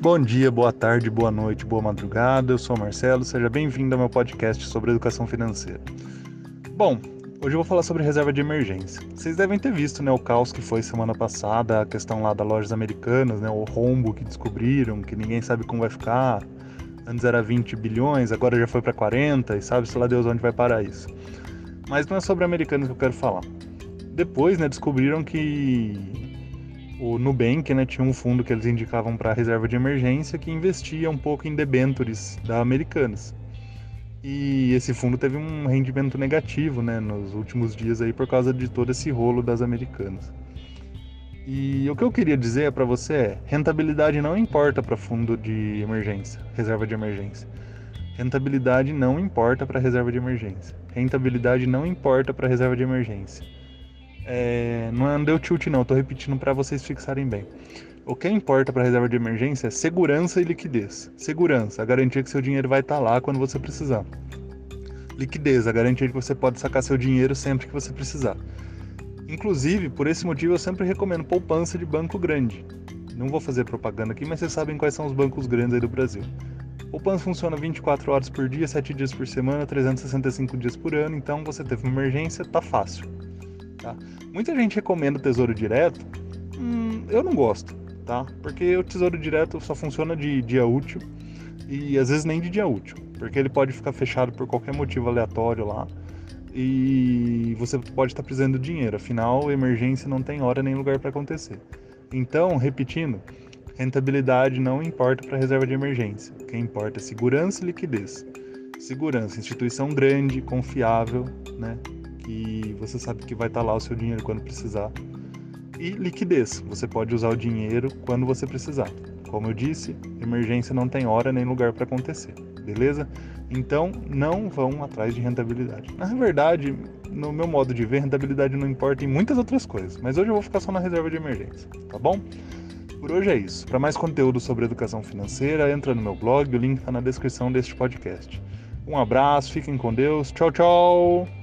Bom dia, boa tarde, boa noite, boa madrugada. Eu sou o Marcelo, seja bem-vindo ao meu podcast sobre educação financeira. Bom, hoje eu vou falar sobre reserva de emergência. Vocês devem ter visto né, o caos que foi semana passada, a questão lá das lojas americanas, né, o rombo que descobriram, que ninguém sabe como vai ficar. Antes era 20 bilhões, agora já foi para 40 e sabe-se lá Deus onde vai parar isso. Mas não é sobre americanos que eu quero falar. Depois, né, descobriram que o Nubank né, tinha um fundo que eles indicavam para reserva de emergência que investia um pouco em debentures da Americanas. E esse fundo teve um rendimento negativo né, nos últimos dias aí por causa de todo esse rolo das Americanas. E o que eu queria dizer para você é: rentabilidade não importa para fundo de emergência, reserva de emergência. Rentabilidade não importa para reserva de emergência. Rentabilidade não importa para reserva de emergência. É, não é, deu tilt não, estou repetindo para vocês fixarem bem. O que importa para reserva de emergência é segurança e liquidez. Segurança, a garantia que seu dinheiro vai estar tá lá quando você precisar. Liquidez, a garantia que você pode sacar seu dinheiro sempre que você precisar. Inclusive, por esse motivo, eu sempre recomendo poupança de banco grande. Não vou fazer propaganda aqui, mas vocês sabem quais são os bancos grandes aí do Brasil. Poupança funciona 24 horas por dia, 7 dias por semana, 365 dias por ano, então você teve uma emergência, tá fácil. Tá? Muita gente recomenda o Tesouro Direto, hum, eu não gosto, tá? Porque o Tesouro Direto só funciona de dia útil e às vezes nem de dia útil, porque ele pode ficar fechado por qualquer motivo aleatório lá e você pode estar precisando de dinheiro, afinal, emergência não tem hora nem lugar para acontecer. Então, repetindo, rentabilidade não importa para reserva de emergência, o que importa é segurança e liquidez. Segurança, instituição grande, confiável, né? Que você sabe que vai estar tá lá o seu dinheiro quando precisar. E liquidez, você pode usar o dinheiro quando você precisar. Como eu disse, emergência não tem hora nem lugar para acontecer, beleza? Então não vão atrás de rentabilidade. Na verdade, no meu modo de ver, rentabilidade não importa em muitas outras coisas, mas hoje eu vou ficar só na reserva de emergência, tá bom? Por hoje é isso. Para mais conteúdo sobre educação financeira, entra no meu blog, o link está na descrição deste podcast. Um abraço, fiquem com Deus. Tchau, tchau!